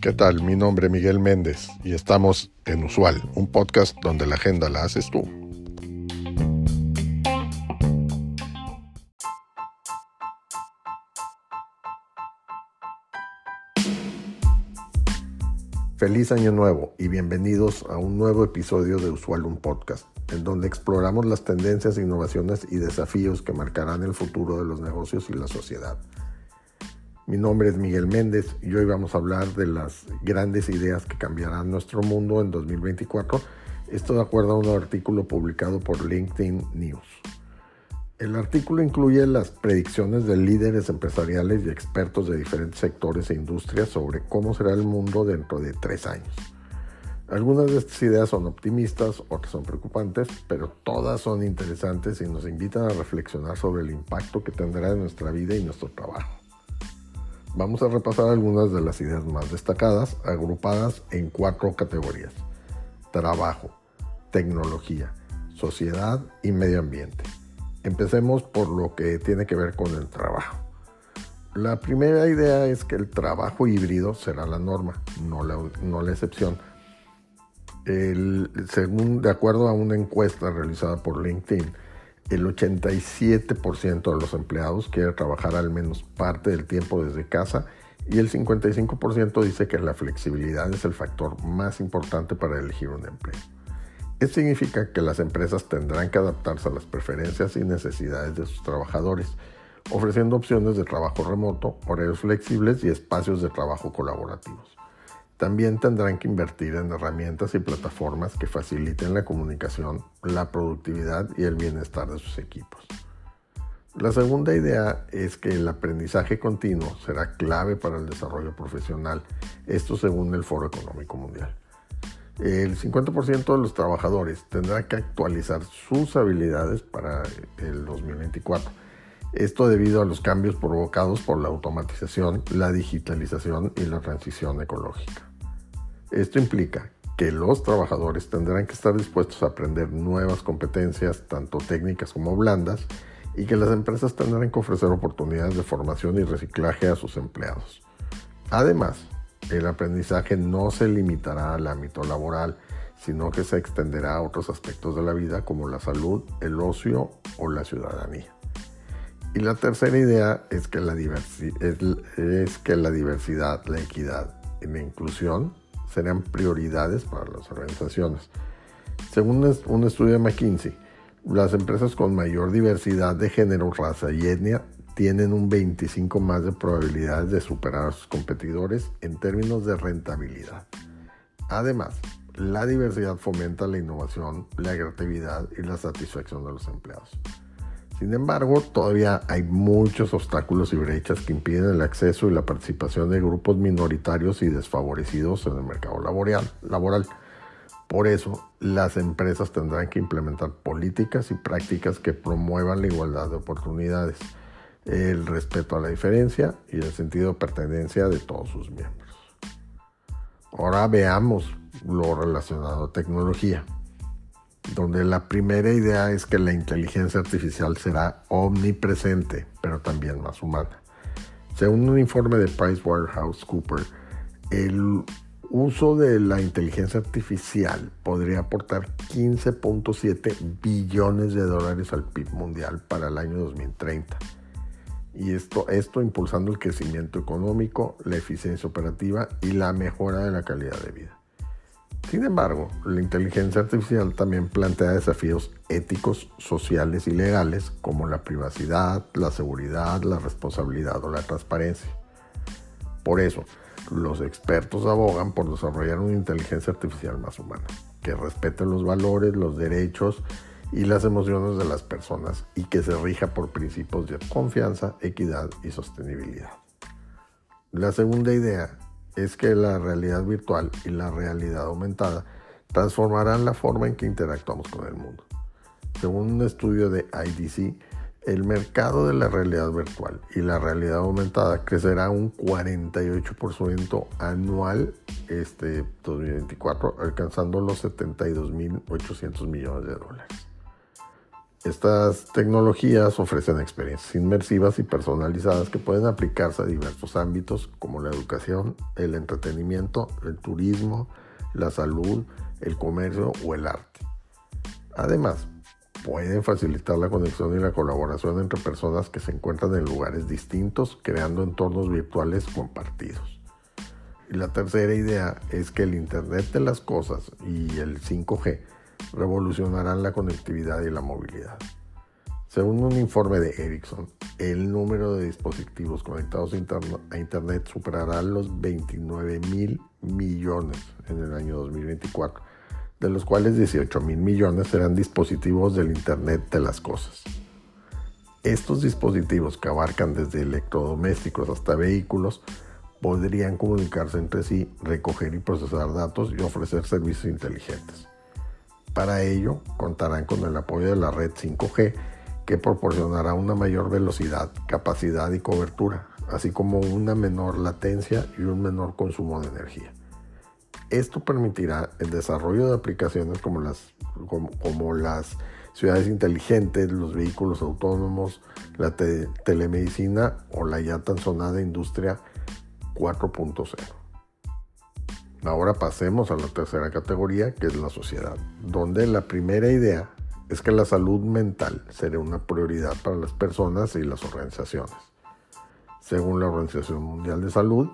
¿Qué tal? Mi nombre es Miguel Méndez y estamos en Usual, un podcast donde la agenda la haces tú. Feliz año nuevo y bienvenidos a un nuevo episodio de Usual un podcast, en donde exploramos las tendencias, innovaciones y desafíos que marcarán el futuro de los negocios y la sociedad. Mi nombre es Miguel Méndez y hoy vamos a hablar de las grandes ideas que cambiarán nuestro mundo en 2024. Esto de acuerdo a un artículo publicado por LinkedIn News. El artículo incluye las predicciones de líderes empresariales y expertos de diferentes sectores e industrias sobre cómo será el mundo dentro de tres años. Algunas de estas ideas son optimistas, otras son preocupantes, pero todas son interesantes y nos invitan a reflexionar sobre el impacto que tendrá en nuestra vida y nuestro trabajo. Vamos a repasar algunas de las ideas más destacadas, agrupadas en cuatro categorías. Trabajo, tecnología, sociedad y medio ambiente. Empecemos por lo que tiene que ver con el trabajo. La primera idea es que el trabajo híbrido será la norma, no la, no la excepción. Según, de acuerdo a una encuesta realizada por LinkedIn, el 87% de los empleados quiere trabajar al menos parte del tiempo desde casa y el 55% dice que la flexibilidad es el factor más importante para elegir un empleo. Esto significa que las empresas tendrán que adaptarse a las preferencias y necesidades de sus trabajadores, ofreciendo opciones de trabajo remoto, horarios flexibles y espacios de trabajo colaborativos. También tendrán que invertir en herramientas y plataformas que faciliten la comunicación, la productividad y el bienestar de sus equipos. La segunda idea es que el aprendizaje continuo será clave para el desarrollo profesional, esto según el Foro Económico Mundial. El 50% de los trabajadores tendrá que actualizar sus habilidades para el 2024. Esto debido a los cambios provocados por la automatización, la digitalización y la transición ecológica. Esto implica que los trabajadores tendrán que estar dispuestos a aprender nuevas competencias, tanto técnicas como blandas, y que las empresas tendrán que ofrecer oportunidades de formación y reciclaje a sus empleados. Además, el aprendizaje no se limitará al ámbito laboral, sino que se extenderá a otros aspectos de la vida como la salud, el ocio o la ciudadanía. Y la tercera idea es que la, diversidad, la equidad y la inclusión serían prioridades para las organizaciones. Según un estudio de McKinsey, las empresas con mayor diversidad de género, raza y etnia tienen un 25 más de probabilidades de superar a sus competidores en términos de rentabilidad. Además, la diversidad fomenta la innovación, la creatividad y la satisfacción de los empleados. Sin embargo, todavía hay muchos obstáculos y brechas que impiden el acceso y la participación de grupos minoritarios y desfavorecidos en el mercado laboral. Por eso, las empresas tendrán que implementar políticas y prácticas que promuevan la igualdad de oportunidades, el respeto a la diferencia y el sentido de pertenencia de todos sus miembros. Ahora veamos lo relacionado a tecnología donde la primera idea es que la inteligencia artificial será omnipresente, pero también más humana. Según un informe de PricewaterhouseCoopers, el uso de la inteligencia artificial podría aportar 15.7 billones de dólares al PIB mundial para el año 2030. Y esto, esto impulsando el crecimiento económico, la eficiencia operativa y la mejora de la calidad de vida. Sin embargo, la inteligencia artificial también plantea desafíos éticos, sociales y legales como la privacidad, la seguridad, la responsabilidad o la transparencia. Por eso, los expertos abogan por desarrollar una inteligencia artificial más humana, que respete los valores, los derechos y las emociones de las personas y que se rija por principios de confianza, equidad y sostenibilidad. La segunda idea es que la realidad virtual y la realidad aumentada transformarán la forma en que interactuamos con el mundo. Según un estudio de IDC, el mercado de la realidad virtual y la realidad aumentada crecerá un 48% anual este 2024, alcanzando los 72.800 millones de dólares. Estas tecnologías ofrecen experiencias inmersivas y personalizadas que pueden aplicarse a diversos ámbitos como la educación, el entretenimiento, el turismo, la salud, el comercio o el arte. Además, pueden facilitar la conexión y la colaboración entre personas que se encuentran en lugares distintos, creando entornos virtuales compartidos. Y la tercera idea es que el Internet de las Cosas y el 5G revolucionarán la conectividad y la movilidad. Según un informe de Ericsson, el número de dispositivos conectados a Internet superará los 29 mil millones en el año 2024, de los cuales 18 mil millones serán dispositivos del Internet de las Cosas. Estos dispositivos que abarcan desde electrodomésticos hasta vehículos podrían comunicarse entre sí, recoger y procesar datos y ofrecer servicios inteligentes. Para ello, contarán con el apoyo de la red 5G, que proporcionará una mayor velocidad, capacidad y cobertura, así como una menor latencia y un menor consumo de energía. Esto permitirá el desarrollo de aplicaciones como las, como, las ciudades inteligentes, los vehículos autónomos, la telemedicina o la ya tan sonada industria 4.0. Ahora pasemos a la tercera categoría, que es la sociedad, donde la primera idea es que la salud mental será una prioridad para las personas y las organizaciones. Según la Organización Mundial de Salud,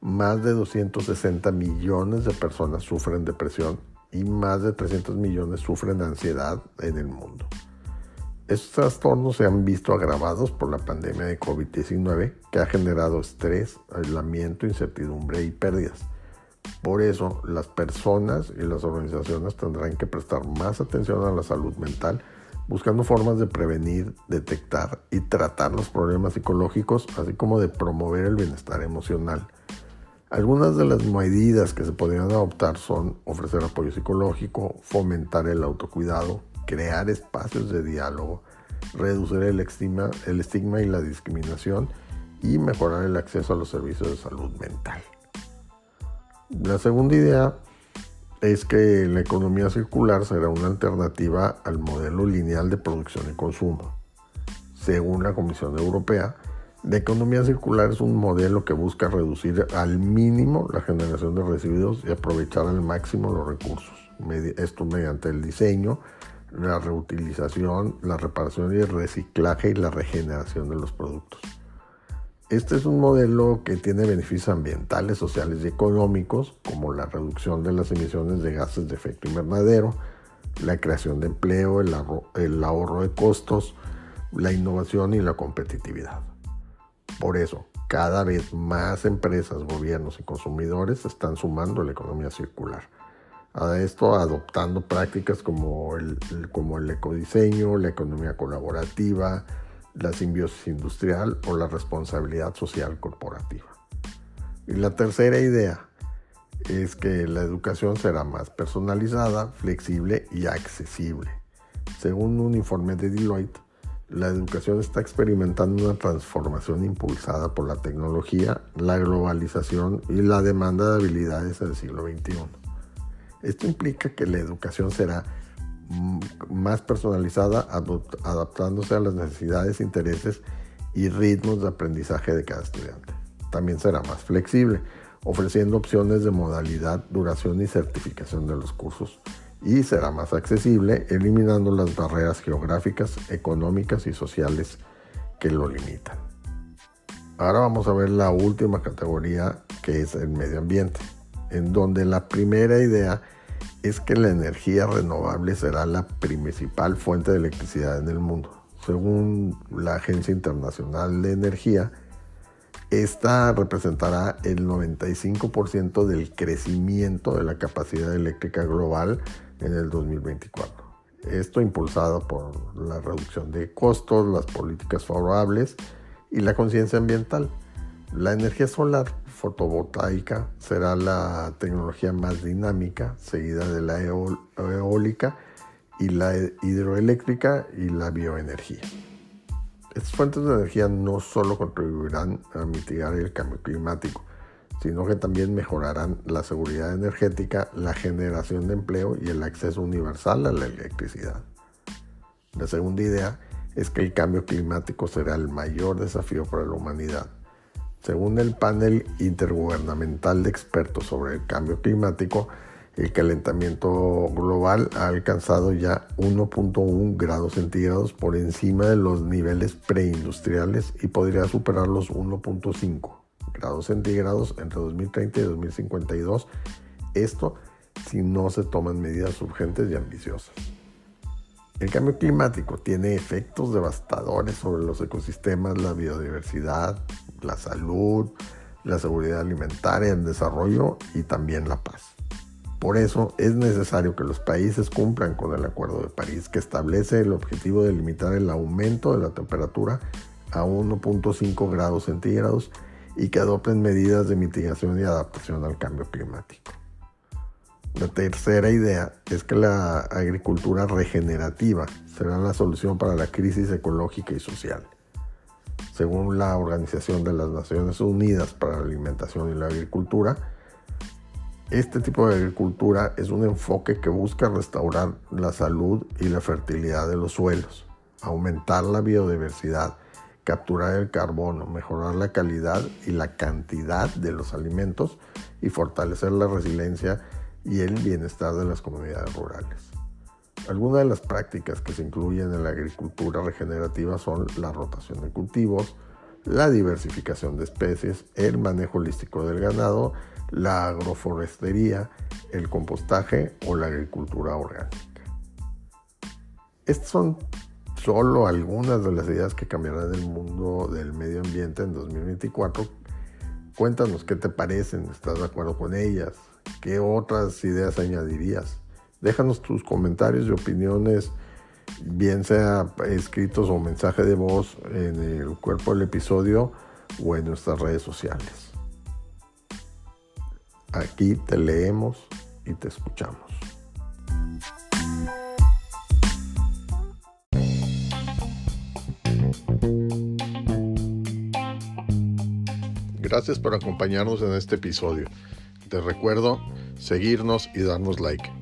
más de 260 millones de personas sufren depresión y más de 300 millones sufren ansiedad en el mundo. Estos trastornos se han visto agravados por la pandemia de COVID-19 que ha generado estrés, aislamiento, incertidumbre y pérdidas. Por eso, las personas y las organizaciones tendrán que prestar más atención a la salud mental, buscando formas de prevenir, detectar y tratar los problemas psicológicos, así como de promover el bienestar emocional. Algunas de las medidas que se podrían adoptar son ofrecer apoyo psicológico, fomentar el autocuidado, crear espacios de diálogo, reducir el estigma, el estigma y la discriminación y mejorar el acceso a los servicios de salud mental. La segunda idea es que la economía circular será una alternativa al modelo lineal de producción y consumo. Según la Comisión Europea, la economía circular es un modelo que busca reducir al mínimo la generación de residuos y aprovechar al máximo los recursos. Esto mediante el diseño, la reutilización, la reparación y el reciclaje y la regeneración de los productos. Este es un modelo que tiene beneficios ambientales, sociales y económicos, como la reducción de las emisiones de gases de efecto invernadero, la creación de empleo, el ahorro, de costos, la innovación y la competitividad. Por eso, cada vez más empresas, gobiernos y consumidores están sumando a la economía circular. A esto adoptando prácticas como el, como el ecodiseño, la economía colaborativa, la simbiosis industrial o la responsabilidad social corporativa. Y la tercera idea es que la educación será más personalizada, flexible y accesible. Según un informe de Deloitte, la educación está experimentando una transformación impulsada por la tecnología, la globalización y la demanda de habilidades del siglo XXI. Esto implica que la educación será más personalizada, adaptándose a las necesidades, intereses y ritmos de aprendizaje de cada estudiante. También será más flexible, ofreciendo opciones de modalidad, duración y certificación de los cursos. Y será más accesible, eliminando las barreras geográficas, económicas y sociales que lo limitan. Ahora vamos a ver la última categoría que es el medio ambiente, en donde la primera idea es que la energía renovable será la principal fuente de electricidad en el mundo. Según la Agencia Internacional de Energía, esta representará el 95% del crecimiento de la capacidad eléctrica global en el 2024. Esto impulsado por la reducción de costos, las políticas favorables y la conciencia ambiental. La energía solar fotovoltaica será la tecnología más dinámica, seguida de la eólica y la hidroeléctrica y la bioenergía. Estas fuentes de energía no solo contribuirán a mitigar el cambio climático, sino que también mejorarán la seguridad energética, la generación de empleo y el acceso universal a la electricidad. La segunda idea es que el cambio climático será el mayor desafío para la humanidad. Según el panel intergubernamental de expertos sobre el cambio climático, el calentamiento global ha alcanzado ya 1.1 grados centígrados por encima de los niveles preindustriales y podría superar los 1.5 grados centígrados entre 2030 y 2052. Esto si no se toman medidas urgentes y ambiciosas. El cambio climático tiene efectos devastadores sobre los ecosistemas, la biodiversidad, la salud, la seguridad alimentaria, el desarrollo y también la paz. Por eso es necesario que los países cumplan con el Acuerdo de París que establece el objetivo de limitar el aumento de la temperatura a 1.5 grados centígrados y que adopten medidas de mitigación y adaptación al cambio climático. La tercera idea es que la agricultura regenerativa será la solución para la crisis ecológica y social. Según la Organización de las Naciones Unidas para la Alimentación y la Agricultura, este tipo de agricultura es un enfoque que busca restaurar la salud y la fertilidad de los suelos, aumentar la biodiversidad, capturar el carbono, mejorar la calidad y la cantidad de los alimentos y fortalecer la resiliencia y el bienestar de las comunidades rurales. Algunas de las prácticas que se incluyen en la agricultura regenerativa son la rotación de cultivos, la diversificación de especies, el manejo holístico del ganado, la agroforestería, el compostaje o la agricultura orgánica. Estas son solo algunas de las ideas que cambiarán el mundo del medio ambiente en 2024. Cuéntanos qué te parecen, ¿estás de acuerdo con ellas? ¿Qué otras ideas añadirías? Déjanos tus comentarios y opiniones, bien sea escritos o mensaje de voz en el cuerpo del episodio o en nuestras redes sociales. Aquí te leemos y te escuchamos. Gracias por acompañarnos en este episodio. Te recuerdo seguirnos y darnos like.